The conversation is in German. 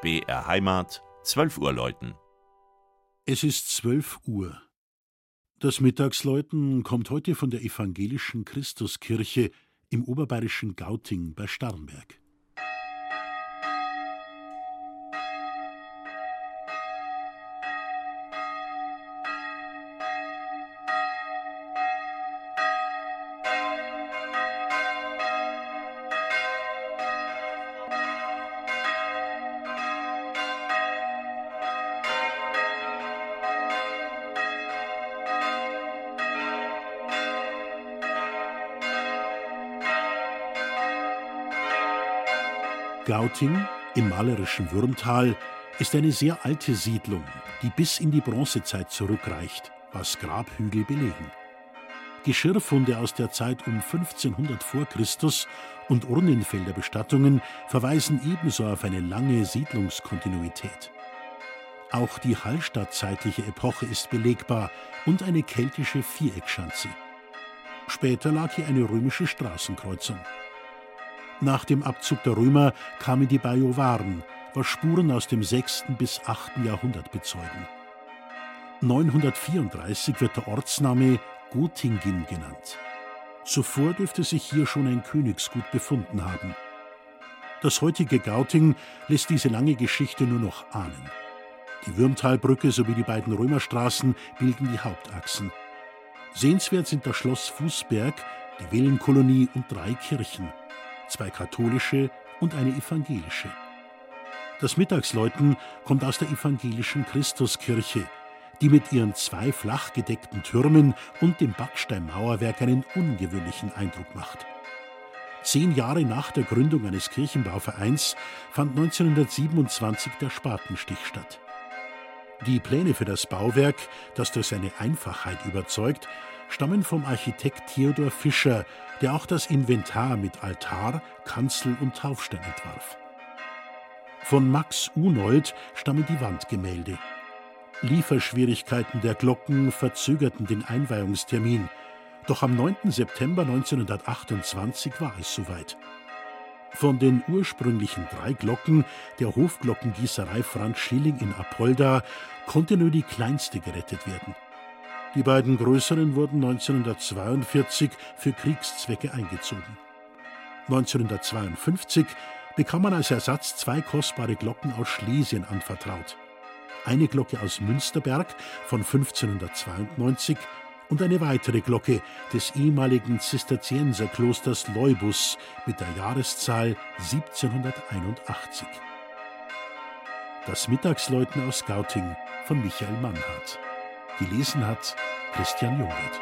BR Heimat, 12 Uhr läuten. Es ist 12 Uhr. Das Mittagsläuten kommt heute von der evangelischen Christuskirche im oberbayerischen Gauting bei Starnberg. Gauting im malerischen Würmtal ist eine sehr alte Siedlung, die bis in die Bronzezeit zurückreicht, was Grabhügel belegen. Geschirrfunde aus der Zeit um 1500 v. Chr. und Urnenfelderbestattungen verweisen ebenso auf eine lange Siedlungskontinuität. Auch die hallstattzeitliche Epoche ist belegbar und eine keltische Viereckschanze. Später lag hier eine römische Straßenkreuzung. Nach dem Abzug der Römer kamen die Bajuwaren, was Spuren aus dem 6. bis 8. Jahrhundert bezeugen. 934 wird der Ortsname Gotingen genannt. Zuvor dürfte sich hier schon ein Königsgut befunden haben. Das heutige Gauting lässt diese lange Geschichte nur noch ahnen. Die Würmtalbrücke sowie die beiden Römerstraßen bilden die Hauptachsen. Sehenswert sind das Schloss Fußberg, die Villenkolonie und drei Kirchen zwei katholische und eine evangelische. Das Mittagsläuten kommt aus der evangelischen Christuskirche, die mit ihren zwei flach gedeckten Türmen und dem Backsteinmauerwerk einen ungewöhnlichen Eindruck macht. Zehn Jahre nach der Gründung eines Kirchenbauvereins fand 1927 der Spatenstich statt. Die Pläne für das Bauwerk, das durch seine Einfachheit überzeugt, stammen vom Architekt Theodor Fischer, der auch das Inventar mit Altar, Kanzel und Taufstein entwarf. Von Max Unold stammen die Wandgemälde. Lieferschwierigkeiten der Glocken verzögerten den Einweihungstermin, doch am 9. September 1928 war es soweit. Von den ursprünglichen drei Glocken der Hofglockengießerei Franz Schilling in Apolda konnte nur die kleinste gerettet werden. Die beiden größeren wurden 1942 für Kriegszwecke eingezogen. 1952 bekam man als Ersatz zwei kostbare Glocken aus Schlesien anvertraut. Eine Glocke aus Münsterberg von 1592 und eine weitere Glocke des ehemaligen Zisterzienserklosters Leubus mit der Jahreszahl 1781. Das Mittagsläuten aus Gauting von Michael Mannhardt. Gelesen hat Christian Jungert.